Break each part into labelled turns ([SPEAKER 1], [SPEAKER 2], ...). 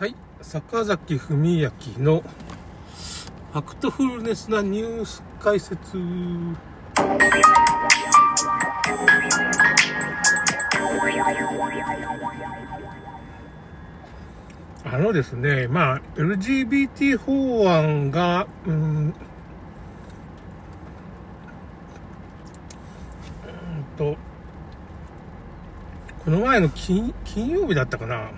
[SPEAKER 1] はい、坂崎文明のファクトフルネスなニュース解説。あのですね、まあ、LGBT 法案が、うん、うんと、この前の金金曜日だったかな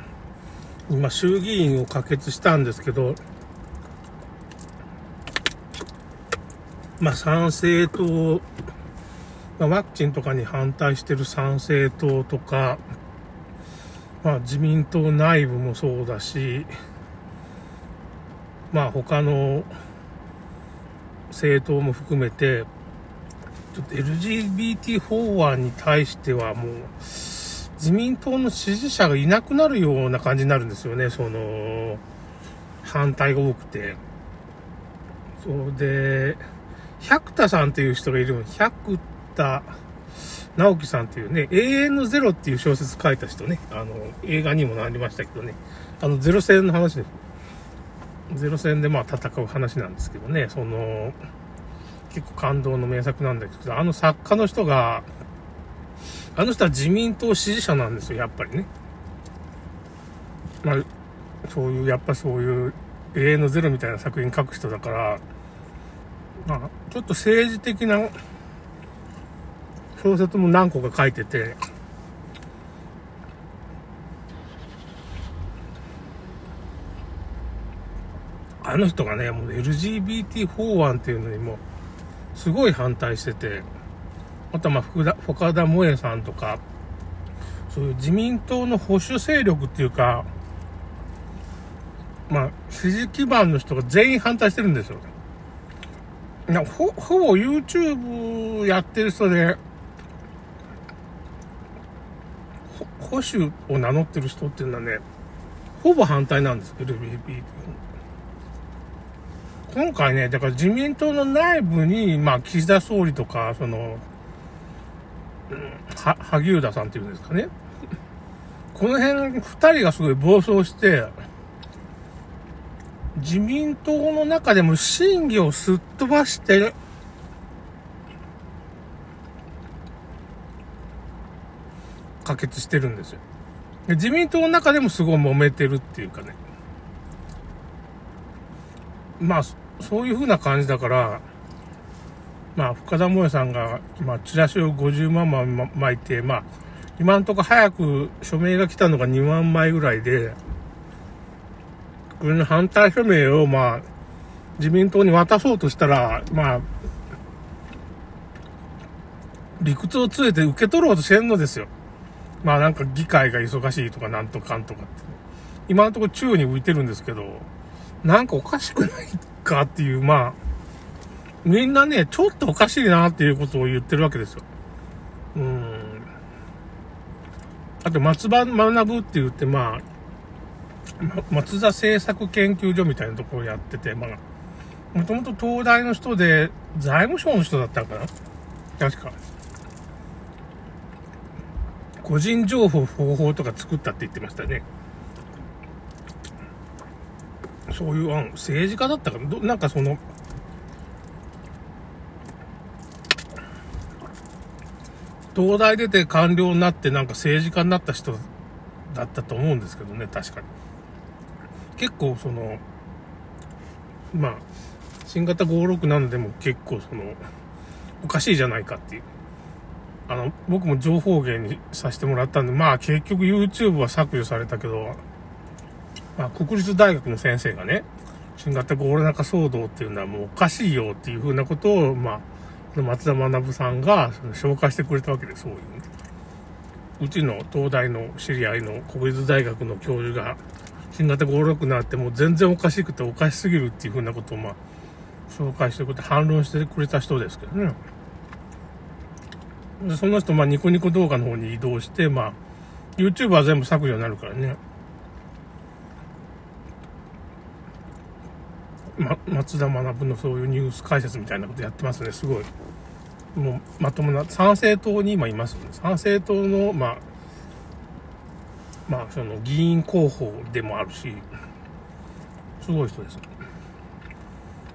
[SPEAKER 1] 今、衆議院を可決したんですけど、まあ、賛成党、まあ、ワクチンとかに反対してる賛成党とか、まあ、自民党内部もそうだし、まあ、他の政党も含めて、ちょっと LGBT 法案に対してはもう、自民党の支持者がいなくなるような感じになるんですよね、その、反対が多くて。そうで、百田さんっていう人がいるの、百田直樹さんっていうね、永遠のゼロっていう小説書いた人ね、あの、映画にもなりましたけどね、あの、ゼロ戦の話です。ゼロ戦でまあ戦う話なんですけどね、その、結構感動の名作なんだけど、あの作家の人が、あの人は自民党支持者なんですよ、やっぱりね。まあ、そういう、やっぱそういう永遠のゼロみたいな作品書く人だから、まあ、ちょっと政治的な小説も何個か書いてて、あの人がね、もう LGBT 法案っていうのにも、すごい反対してて、あとはまあ福田、岡田萌さんとか、そういう自民党の保守勢力っていうか、まあ、支持基盤の人が全員反対してるんですよ。なほ、ほぼ YouTube やってる人で、保守を名乗ってる人っていうのはね、ほぼ反対なんです、LGBT。今回ね、だから自民党の内部に、まあ、岸田総理とか、その、は、萩生田さんっていうんですかね。この辺、二人がすごい暴走して、自民党の中でも審議をすっ飛ばして、可決してるんですよ。自民党の中でもすごい揉めてるっていうかね。まあ、そういう風な感じだから、まあ、深田萌さんが、まあ、チラシを50万枚巻いて、まあ、今んとこ早く署名が来たのが2万枚ぐらいで、これの反対署名を、まあ、自民党に渡そうとしたら、まあ、理屈をつえて受け取ろうとしてんのですよ。まあなんか議会が忙しいとかなんとかんとかって。今のところ宙に浮いてるんですけど、なんかおかしくないかっていう、まあ、みんなね、ちょっとおかしいなっていうことを言ってるわけですよ。うん。あと、松葉学ぶって言って、まあ、松田政策研究所みたいなところをやってて、まあ、もともと東大の人で、財務省の人だったのかな？確か。個人情報方法とか作ったって言ってましたね。そういう案、政治家だったかな？なんかその、東大出て官僚になってなんか政治家になった人だったと思うんですけどね、確かに。結構その、まあ、新型567でも結構その、おかしいじゃないかっていう。あの、僕も情報源にさせてもらったんで、まあ結局 YouTube は削除されたけど、まあ国立大学の先生がね、新型コロナ禍騒動っていうのはもうおかしいよっていうふうなことを、まあ、松田学さんが紹介してくれたわけで、そういう、ね。うちの東大の知り合いの国立大学の教授が、新型56になってもう全然おかしくておかしすぎるっていうふうなことを、まあ、紹介してくれて反論してくれた人ですけどね。で、その人、まあ、ニコニコ動画の方に移動して、まあ、YouTube は全部削除になるからね。ま、松田学のそういうニュース解説みたいなことやってますね、すごい。もう、まともな、参政党に今いますよね。参政党の、まあ、まあ、その議員候補でもあるし、すごい人です。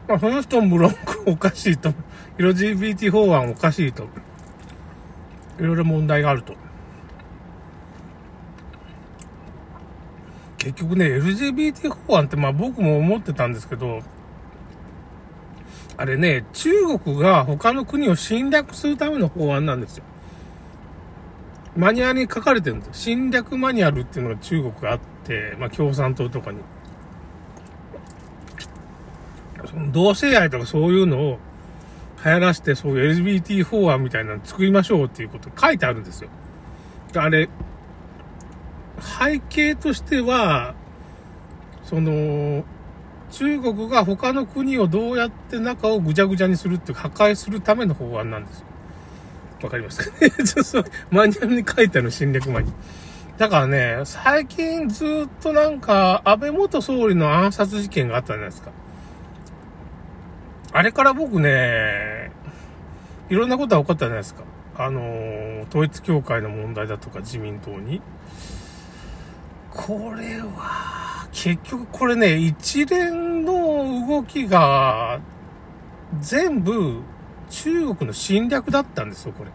[SPEAKER 1] まあ、その人も無論おかしいと。LGBT 法案おかしいと。いろいろ問題があると。結局ね、LGBT 法案ってまあ僕も思ってたんですけど、あれね、中国が他の国を侵略するための法案なんですよ。マニュアルに書かれてるんですよ。侵略マニュアルっていうのが中国があって、まあ共産党とかに。その同性愛とかそういうのを流行らして、そういう LGBT 法案みたいなの作りましょうっていうこと書いてあるんですよ。あれ、背景としては、その、中国が他の国をどうやって中をぐちゃぐちゃにするって破壊するための法案なんですよ。わかりますか？ね ちょっとマニュアルに書いてある侵略マニ。だからね、最近ずっとなんか、安倍元総理の暗殺事件があったじゃないですか。あれから僕ね、いろんなことが起こったじゃないですか。あの統一教会の問題だとか自民党に。これは、結局これね、一連の動きが、全部、中国の侵略だったんですよ、これ。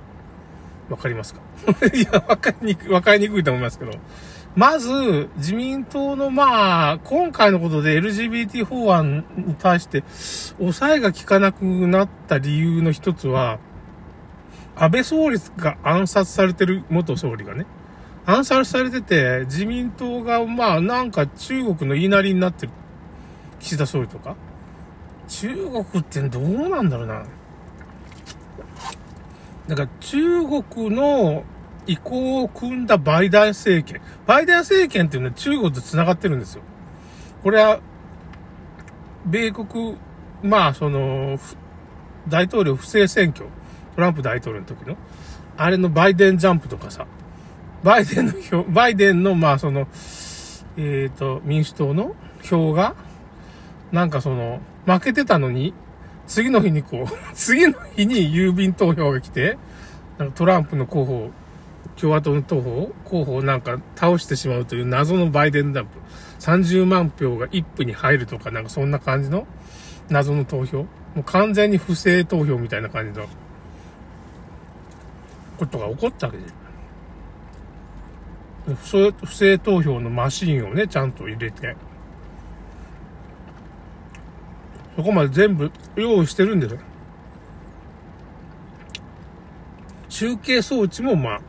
[SPEAKER 1] わかりますか？いや、わかりにくい、わかりにくいと思いますけど。まず、自民党の、まあ、今回のことで LGBT 法案に対して、抑えが効かなくなった理由の一つは、安倍総理が暗殺されてる元総理がね、暗殺されてて、自民党が、まあ、なんか中国の言いなりになってる。岸田総理とか。中国ってどうなんだろうな。なんか中国の意向を組んだバイデン政権。バイデン政権っていうのは中国と繋がってるんですよ。これは、米国、まあ、その、大統領不正選挙、トランプ大統領の時の、あれのバイデンジャンプとかさ、バイデンの票、バイデンの、まあ、その、えっ、ー、と、民主党の票が、なんかその、負けてたのに、次の日にこう、次の日に郵便投票が来て、なんかトランプの候補、共和党の候補、候補をなんか倒してしまうという謎のバイデンダンプ。30万票が一歩に入るとか、なんかそんな感じの謎の投票。もう完全に不正投票みたいな感じのことが起こったわけです。不正投票のマシンをね、ちゃんと入れて、そこまで全部用意してるんですよ。集計装置もまあ、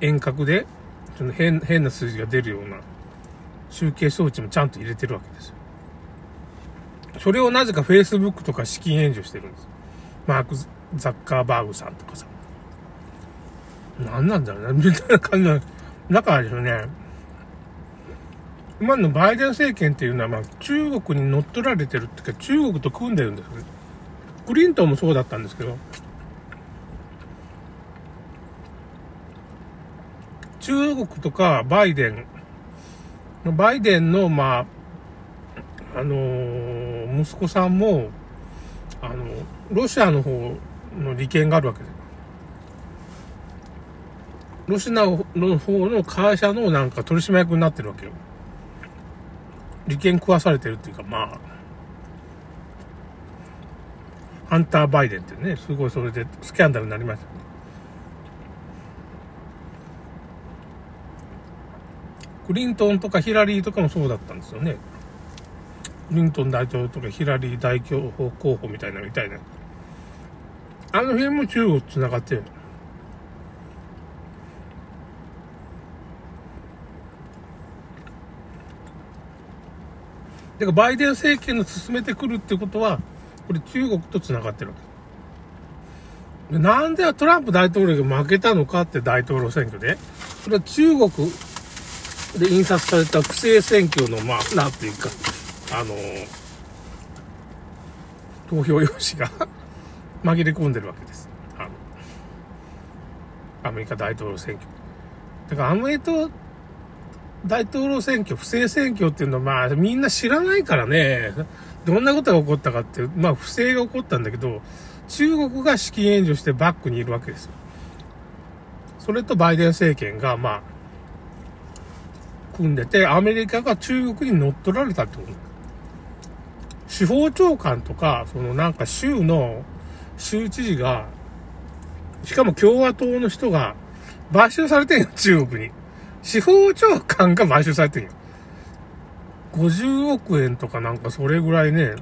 [SPEAKER 1] 遠隔で、その変、変な数字が出るような集計装置もちゃんと入れてるわけですよ。それをなぜか Facebook とか資金援助してるんです。マーク・ザッカーバーグさんとかさ。何なんだろうな、みたいな感じなんですだからですね、今のバイデン政権っていうのは、まあ、中国に乗っ取られてるっていうか、中国と組んでるんですよね。クリントンもそうだったんですけど、中国とかバイデン、バイデンの、まあ、あのー、息子さんも、あの、ロシアの方の利権があるわけです。ロシアの方の会社のなんか取締役になってるわけよ。利権食わされてるっていうか、まあ、ハンター・バイデンってね、すごいそれでスキャンダルになりましたね。クリントンとかヒラリーとかもそうだったんですよね。クリントン大統領とかヒラリー大統領候補みたいなみたいな。あの辺も中国繋がってる。だからバイデン政権の進めてくるってことは、これ中国と繋がってるわけ。なんでトランプ大統領が負けたのかって大統領選挙で。それは中国で印刷された不正選挙の、まあ、なんていうか、あの投票用紙が 紛れ込んでるわけです。アメリカ大統領選挙。だからアメリカ大統領選挙、不正選挙っていうのは、まあ、みんな知らないからね、どんなことが起こったかっていう、まあ、不正が起こったんだけど、中国が資金援助してバックにいるわけですよ。それとバイデン政権が、まあ、組んでて、アメリカが中国に乗っ取られたってこと司法長官とか、そのなんか州の州知事が、しかも共和党の人が買収されてんよ、中国に。司法長官が買収されてんよ。50億円とかなんかそれぐらいね、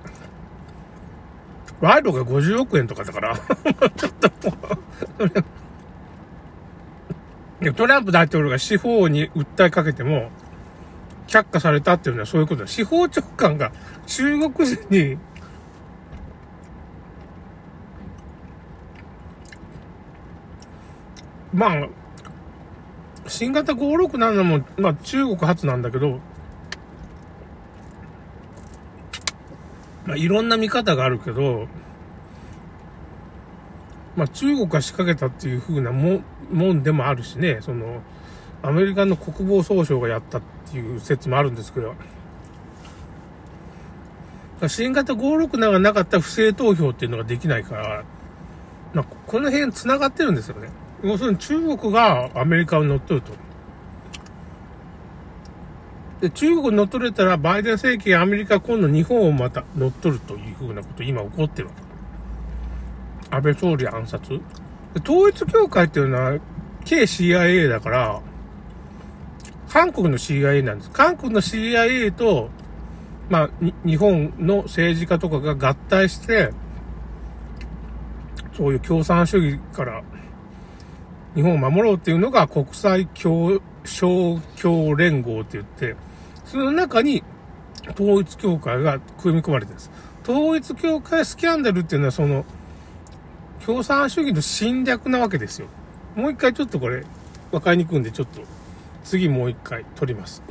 [SPEAKER 1] 賄賂が50億円とかだからちょっともうトランプ大統領が司法に訴えかけても、却下されたっていうのはそういうことだ。司法長官が中国人に、まあ、新型567も、まあ中国発なんだけど、まあいろんな見方があるけど、まあ中国が仕掛けたっていう風なももんでもあるしね、その、アメリカの国防総省がやったっていう説もあるんですけど、新型567がなかった不正投票っていうのができないから、まあ、この辺繋がってるんですよね。要するに中国がアメリカを乗っ取ると。で、中国乗っ取れたら、バイデン政権、アメリカ、今度日本をまた乗っ取るというふうなこと今起こってるわけ。安倍総理暗殺。統一協会っていうのは、K CIA だから、韓国の CIA なんです。韓国の CIA と、まあ、日本の政治家とかが合体して、そういう共産主義から日本を守ろうっていうのが国際協、商協連合って言って、その中に統一協会が組み込まれてるんです。統一協会スキャンダルっていうのはその、共産主義の侵略なわけですよ。もう一回ちょっとこれ、分かりにくいんで、ちょっと次もう一回撮ります。